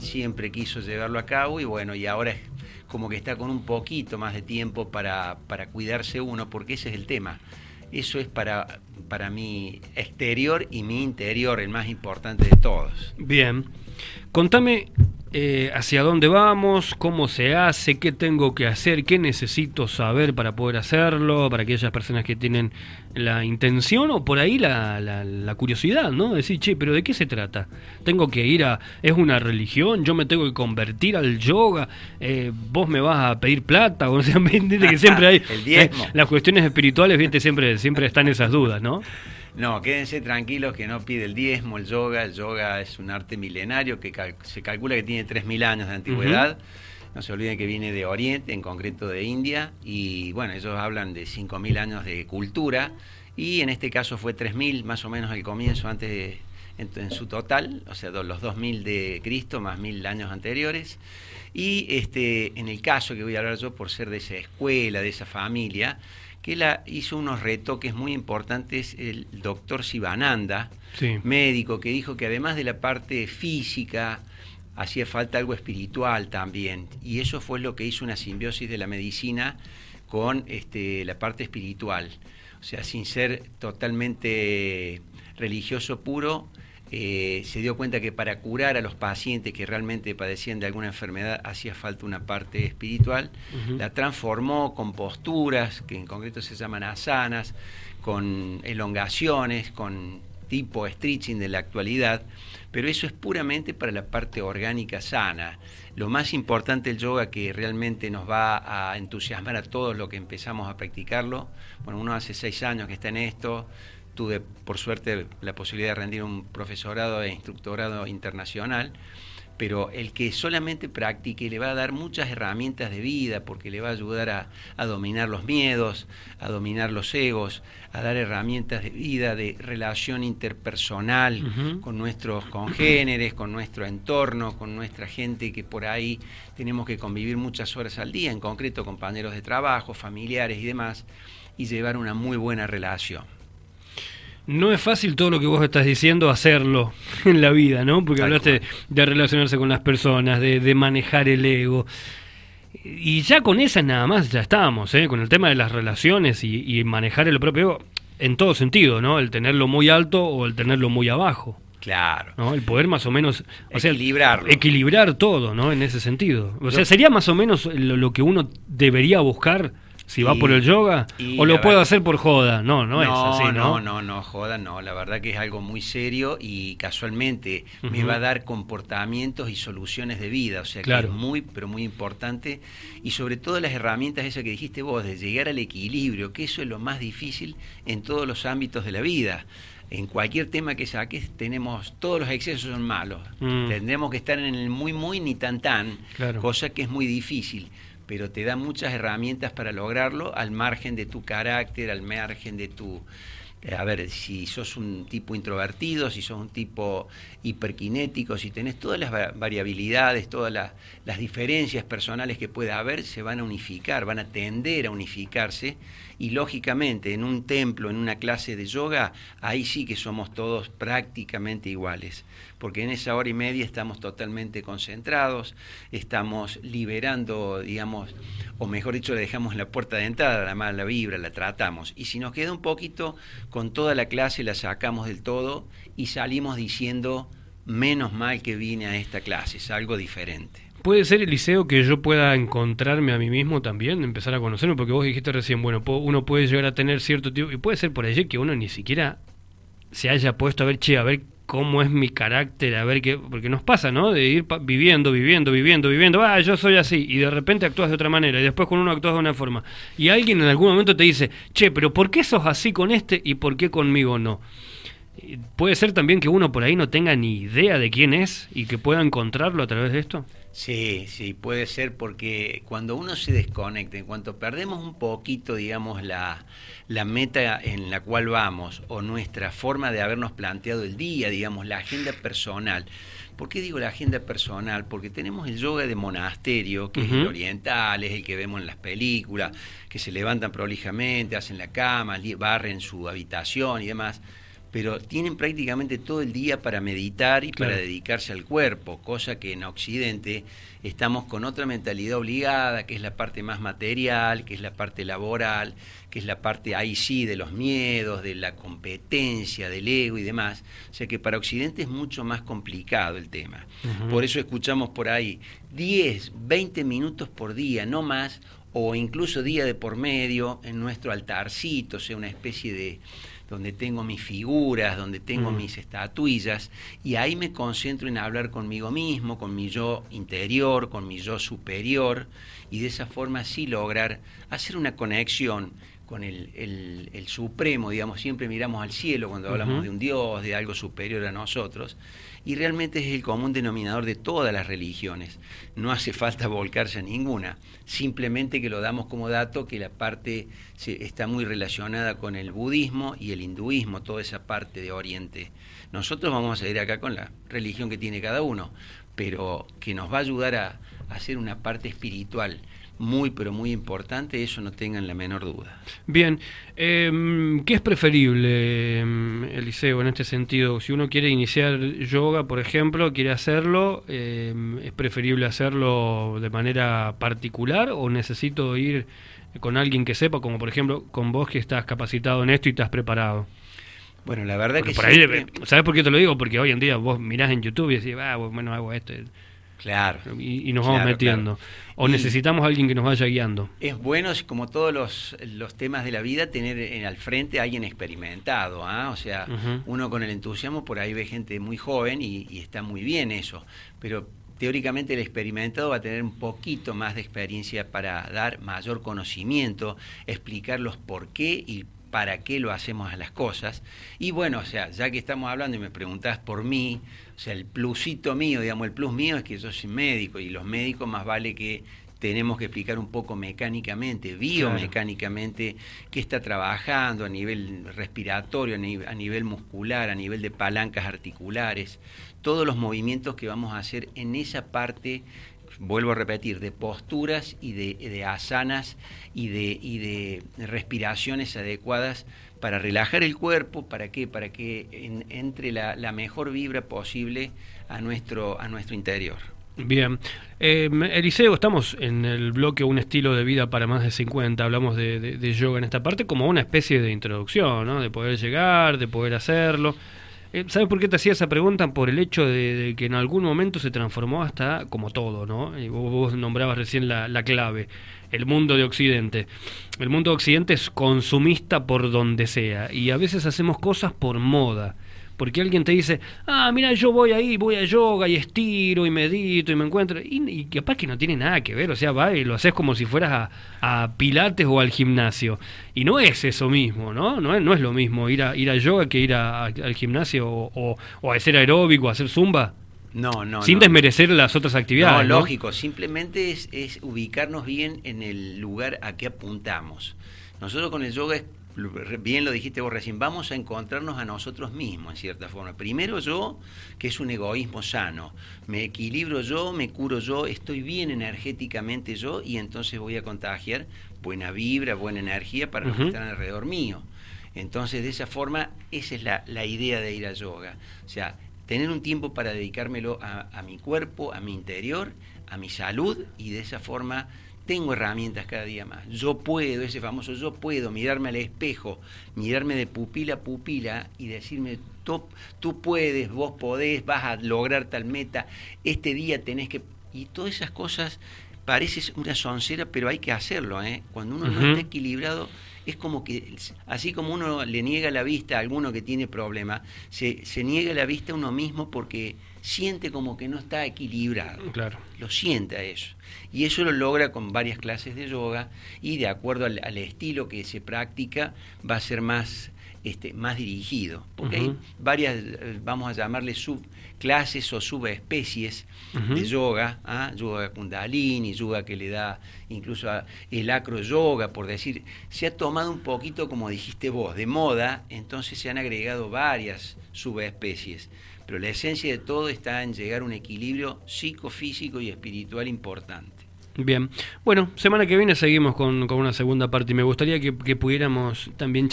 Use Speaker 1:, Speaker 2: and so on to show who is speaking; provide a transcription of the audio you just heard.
Speaker 1: siempre quiso llevarlo a cabo y bueno, y ahora es como que está con un poquito más de tiempo para, para cuidarse uno, porque ese es el tema. Eso es para, para mi exterior y mi interior, el más importante de todos.
Speaker 2: Bien. Contame eh, hacia dónde vamos, cómo se hace, qué tengo que hacer, qué necesito saber para poder hacerlo, para aquellas personas que tienen la intención o por ahí la, la, curiosidad, ¿no? Decir, che, pero ¿de qué se trata? Tengo que ir a... ¿Es una religión? ¿Yo me tengo que convertir al yoga? Eh, ¿Vos me vas a pedir plata? O sea, que siempre hay...
Speaker 1: El diezmo.
Speaker 2: Eh, las cuestiones espirituales, viste, siempre, siempre están esas dudas, ¿no?
Speaker 1: No, quédense tranquilos que no pide el diezmo, el yoga. El yoga es un arte milenario que se calcula que tiene 3.000 años de antigüedad. No se olviden que viene de Oriente, en concreto de India, y bueno, ellos hablan de 5.000 años de cultura, y en este caso fue 3.000 más o menos al comienzo, antes de, en, su total, o sea, los 2.000 de Cristo más 1.000 años anteriores. Y este, en el caso que voy a hablar yo, por ser de esa escuela, de esa familia, que la hizo unos retoques muy importantes el doctor Sivananda, médico, que dijo que además de la parte física, hacía falta algo espiritual también. Y eso fue lo que hizo una simbiosis de la medicina con este, la parte espiritual. O sea, sin ser totalmente religioso puro, eh, se dio cuenta que para curar a los pacientes que realmente padecían de alguna enfermedad hacía falta una parte espiritual, la transformó con posturas, que en concreto se llaman asanas, con elongaciones, con tipo stretching de la actualidad, pero eso es puramente para la parte orgánica sana. Lo más importante del yoga que realmente nos va a entusiasmar a todos los que empezamos a practicarlo, bueno, uno hace seis años que está en esto, tuve por suerte la posibilidad de rendir un profesorado e instructorado internacional, pero el que solamente practique le va a dar muchas herramientas de vida porque le va a ayudar a, dominar los miedos, a dominar los egos, a dar herramientas de vida, de relación interpersonal con nuestros congéneres, con nuestro entorno, con nuestra gente que por ahí tenemos que convivir muchas horas al día, en concreto compañeros de trabajo, familiares y demás, y llevar una muy buena relación.
Speaker 2: No es fácil todo lo que vos estás diciendo hacerlo en la vida, ¿no? Porque hablaste de relacionarse con las personas, de, manejar el ego. Y ya con esa nada más ya estamos, ¿eh? Con el tema de las relaciones y, manejar el propio ego en todo sentido, ¿no? El tenerlo muy alto o el tenerlo muy abajo.
Speaker 1: Claro.
Speaker 2: ¿no? El poder más o menos...
Speaker 1: O
Speaker 2: equilibrar todo, ¿no? En ese sentido. O sea, sería más o menos lo que uno debería buscar si va por el yoga o lo puedo hacer por joda. No, no, es así, ¿no?
Speaker 1: No, no, no, joda no. La verdad que es algo muy serio y casualmente me va a dar comportamientos y soluciones de vida. O sea que es muy, pero muy importante. Y sobre todo las herramientas, esas que dijiste vos, de llegar al equilibrio, que eso es lo más difícil en todos los ámbitos de la vida en cualquier tema que saques tenemos todos los excesos son malos mm. tendremos que estar en el muy muy ni tan tan cosa que es muy difícil pero te da muchas herramientas para lograrlo al margen de tu carácter, al margen de tu... Eh, a ver, si sos un tipo introvertido, si sos un tipo hiperkinético, si tenés todas las variabilidades, todas las, las diferencias personales que pueda haber, se van a unificar, van a tender a unificarse. Y lógicamente en un templo, en una clase de yoga, ahí sí que somos todos prácticamente iguales, porque en esa hora y media estamos totalmente concentrados, estamos liberando, digamos, o mejor dicho, le dejamos la puerta de entrada, la vibra, la tratamos, y si nos queda un poquito, con toda la clase la sacamos del todo y salimos diciendo, menos mal que vine a esta clase, es algo diferente.
Speaker 2: ¿Puede ser, Eliseo, que yo pueda encontrarme a mí mismo también, empezar a conocerme? Porque vos dijiste recién, bueno, uno puede llegar a tener cierto tipo, y puede ser por allí que uno ni siquiera se haya puesto a ver, che, a ver cómo es mi carácter, a ver qué, porque nos pasa, ¿no? De ir viviendo, viviendo, viviendo, viviendo, ah, yo soy así, y de repente actúas de otra manera, y después con uno actúas de una forma. Y alguien en algún momento te dice, che, pero ¿por qué sos así con este y por qué conmigo no? ¿Puede ser también que uno por ahí no tenga ni idea de quién es y que pueda encontrarlo a través de esto?
Speaker 1: Sí, sí, puede ser porque cuando uno se desconecta, en cuanto perdemos un poquito, digamos, la, la meta en la cual vamos o nuestra forma de habernos planteado el día, digamos, la agenda personal. ¿Por qué digo la agenda personal? Porque tenemos el yoga de monasterio, que es el oriental, es el que vemos en las películas, que se levantan prolijamente, hacen la cama, barren su habitación y demás pero tienen prácticamente todo el día para meditar y para dedicarse al cuerpo, cosa que en Occidente estamos con otra mentalidad obligada, que es la parte más material, que es la parte laboral, que es la parte ahí sí de los miedos, de la competencia, del ego y demás. O sea que para Occidente es mucho más complicado el tema. Por eso escuchamos por ahí 10, 20 minutos por día, no más, o incluso día de por medio en nuestro altarcito, o sea, una especie de donde tengo mis figuras, donde tengo mm. mis estatuillas, y ahí me concentro en hablar conmigo mismo, con mi yo interior, con mi yo superior, y de esa forma sí lograr hacer una conexión con el, el, supremo, digamos, siempre miramos al cielo cuando hablamos de un Dios, de algo superior a nosotros, y realmente es el común denominador de todas las religiones. No hace falta volcarse a ninguna, simplemente que lo damos como dato que la parte se, está muy relacionada con el budismo y el hinduismo, toda esa parte de Oriente. Nosotros vamos a ir acá con la religión que tiene cada uno, pero que nos va a ayudar a, a hacer una parte espiritual muy, pero muy importante, eso no tengan la menor duda.
Speaker 2: Bien, eh, ¿qué es preferible, em, Eliseo, en este sentido? Si uno quiere iniciar yoga, por ejemplo, quiere hacerlo, em, ¿es preferible hacerlo de manera particular o necesito ir con alguien que sepa, como por ejemplo con vos que estás capacitado en esto y estás preparado?
Speaker 1: Bueno, la verdad que
Speaker 2: por ¿Sabes por qué te lo digo? Porque hoy en día vos mirás en YouTube y decís, ah, bueno, hago esto.
Speaker 1: Claro.
Speaker 2: Y, nos vamos metiendo. O necesitamos a alguien que nos vaya guiando.
Speaker 1: Es bueno, como todos los, los temas de la vida, tener en, al frente a alguien experimentado. ¿ah? O sea, uno con el entusiasmo por ahí ve gente muy joven y, y está muy bien eso. Pero teóricamente el experimentado va a tener un poquito más de experiencia para dar mayor conocimiento, explicar los por qué y para qué lo hacemos a las cosas. Y bueno, o sea, ya que estamos hablando y me preguntás por mí, o sea, el plusito mío, digamos, el plus mío es que yo soy médico y los médicos más vale que tenemos que explicar un poco mecánicamente, biomecánicamente, qué está trabajando a nivel respiratorio, a nivel muscular, a nivel de palancas articulares, todos los movimientos que vamos a hacer en esa parte vuelvo a repetir, de posturas y de, asanas y de, y de respiraciones adecuadas para relajar el cuerpo, ¿para qué? Para que entre la, mejor vibra posible a nuestro, a nuestro interior.
Speaker 2: Bien. Eh, Eliseo, estamos en el bloque Un estilo de vida para más de 50. Hablamos de, de yoga en esta parte como una especie de introducción, ¿no? De poder llegar, de poder hacerlo. Eh, ¿Sabes por qué te hacía esa pregunta? Por el hecho de, que en algún momento se transformó hasta como todo, ¿no? Y vos, nombrabas recién la, la, clave, el mundo de Occidente. El mundo de Occidente es consumista por donde sea y a veces hacemos cosas por moda porque alguien te dice, ah, mira, yo voy ahí, voy a yoga y estiro y medito y me encuentro. Y, capaz que no tiene nada que ver, o sea, va y lo haces como si fueras a, Pilates o al gimnasio. Y no es eso mismo, ¿no? No es, no es lo mismo ir a, ir a yoga que ir al gimnasio o, o, a hacer aeróbico, a hacer zumba.
Speaker 1: No, no.
Speaker 2: Sin desmerecer las otras actividades.
Speaker 1: No, lógico. Simplemente es, es, ubicarnos bien en el lugar a que apuntamos. Nosotros con el yoga es bien lo dijiste vos recién, vamos a encontrarnos a nosotros mismos en cierta forma. Primero yo, que es un egoísmo sano, me equilibro yo, me curo yo, estoy bien energéticamente yo y entonces voy a contagiar buena vibra, buena energía para los que están alrededor mío. Entonces de esa forma, esa es la, idea de ir a yoga. O sea, tener un tiempo para dedicármelo a mi cuerpo, a mi interior, a mi salud y de esa forma tengo herramientas cada día más. Yo puedo, ese famoso yo puedo, mirarme al espejo, mirarme de pupila a pupila y decirme, tú, tú puedes, vos podés, vas a lograr tal meta, este día tenés que... Y todas esas cosas parece una soncera, pero hay que hacerlo. ¿eh? Cuando uno no está equilibrado, es como que, así como uno le niega la vista a alguno que tiene problema, se, se niega la vista a uno mismo porque siente como que no está equilibrado.
Speaker 2: Claro.
Speaker 1: Lo siente a eso. Y eso lo logra con varias clases de yoga y de acuerdo al, estilo que se practica va a ser más, este, más dirigido. Porque hay varias, vamos a llamarle subclases o subespecies de yoga, ¿ah? yoga kundalini, yoga que le da incluso el acro yoga, por decir, se ha tomado un poquito, como dijiste vos, de moda, entonces se han agregado varias subespecies. Pero la esencia de todo está en llegar a un equilibrio psicofísico y espiritual importante.
Speaker 2: Bien, bueno, semana que viene seguimos con, una segunda parte y me gustaría que, que pudiéramos también